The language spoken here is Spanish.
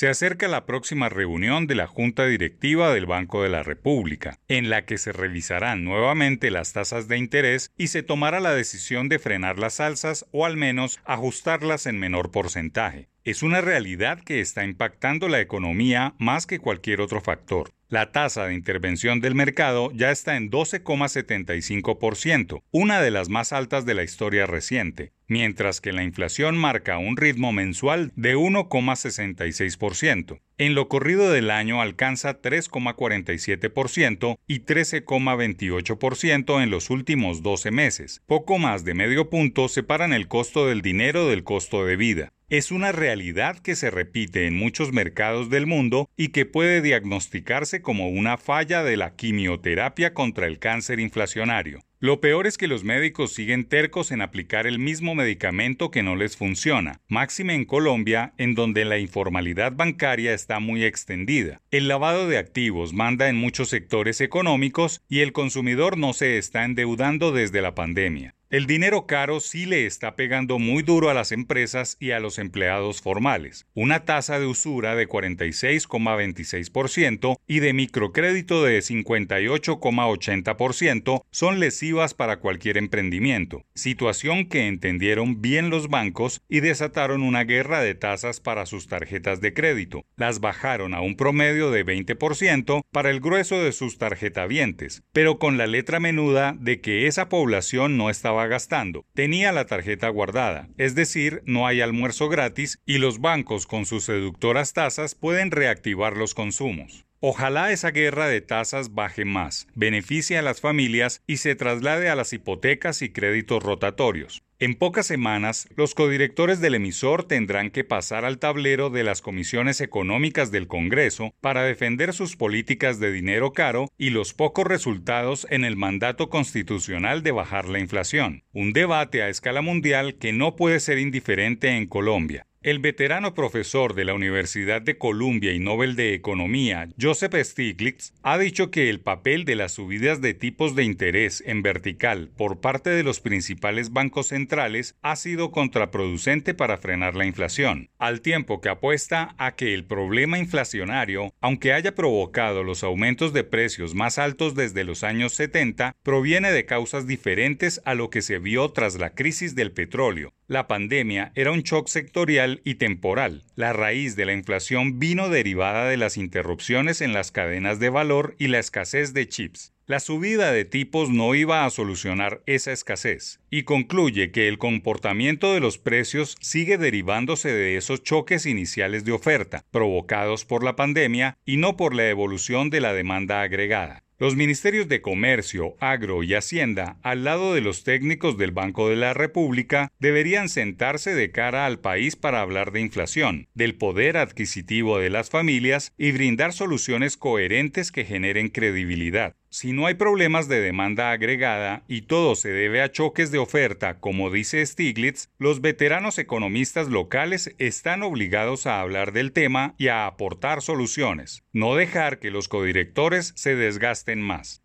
Se acerca la próxima reunión de la Junta Directiva del Banco de la República, en la que se revisarán nuevamente las tasas de interés y se tomará la decisión de frenar las alzas o al menos ajustarlas en menor porcentaje. Es una realidad que está impactando la economía más que cualquier otro factor. La tasa de intervención del mercado ya está en 12,75%, una de las más altas de la historia reciente, mientras que la inflación marca un ritmo mensual de 1,66%. En lo corrido del año alcanza 3,47% y 13,28% en los últimos 12 meses. Poco más de medio punto separan el costo del dinero del costo de vida es una realidad que se repite en muchos mercados del mundo y que puede diagnosticarse como una falla de la quimioterapia contra el cáncer inflacionario. Lo peor es que los médicos siguen tercos en aplicar el mismo medicamento que no les funciona, máxime en Colombia, en donde la informalidad bancaria está muy extendida. El lavado de activos manda en muchos sectores económicos y el consumidor no se está endeudando desde la pandemia. El dinero caro sí le está pegando muy duro a las empresas y a los empleados formales. Una tasa de usura de 46,26% y de microcrédito de 58,80% son lesivas para cualquier emprendimiento, situación que entendieron bien los bancos y desataron una guerra de tasas para sus tarjetas de crédito. Las bajaron a un promedio de 20% para el grueso de sus tarjetavientes, pero con la letra menuda de que esa población no estaba gastando. Tenía la tarjeta guardada, es decir, no hay almuerzo gratis y los bancos con sus seductoras tasas pueden reactivar los consumos. Ojalá esa guerra de tasas baje más, beneficie a las familias y se traslade a las hipotecas y créditos rotatorios. En pocas semanas, los codirectores del emisor tendrán que pasar al tablero de las comisiones económicas del Congreso para defender sus políticas de dinero caro y los pocos resultados en el mandato constitucional de bajar la inflación, un debate a escala mundial que no puede ser indiferente en Colombia. El veterano profesor de la Universidad de Columbia y Nobel de Economía, Joseph Stiglitz, ha dicho que el papel de las subidas de tipos de interés en vertical por parte de los principales bancos centrales ha sido contraproducente para frenar la inflación, al tiempo que apuesta a que el problema inflacionario, aunque haya provocado los aumentos de precios más altos desde los años 70, proviene de causas diferentes a lo que se vio tras la crisis del petróleo. La pandemia era un shock sectorial y temporal. La raíz de la inflación vino derivada de las interrupciones en las cadenas de valor y la escasez de chips. La subida de tipos no iba a solucionar esa escasez y concluye que el comportamiento de los precios sigue derivándose de esos choques iniciales de oferta provocados por la pandemia y no por la evolución de la demanda agregada. Los ministerios de Comercio, Agro y Hacienda, al lado de los técnicos del Banco de la República, deberían sentarse de cara al país para hablar de inflación, del poder adquisitivo de las familias y brindar soluciones coherentes que generen credibilidad. Si no hay problemas de demanda agregada y todo se debe a choques de oferta, como dice Stiglitz, los veteranos economistas locales están obligados a hablar del tema y a aportar soluciones, no dejar que los codirectores se desgasten más.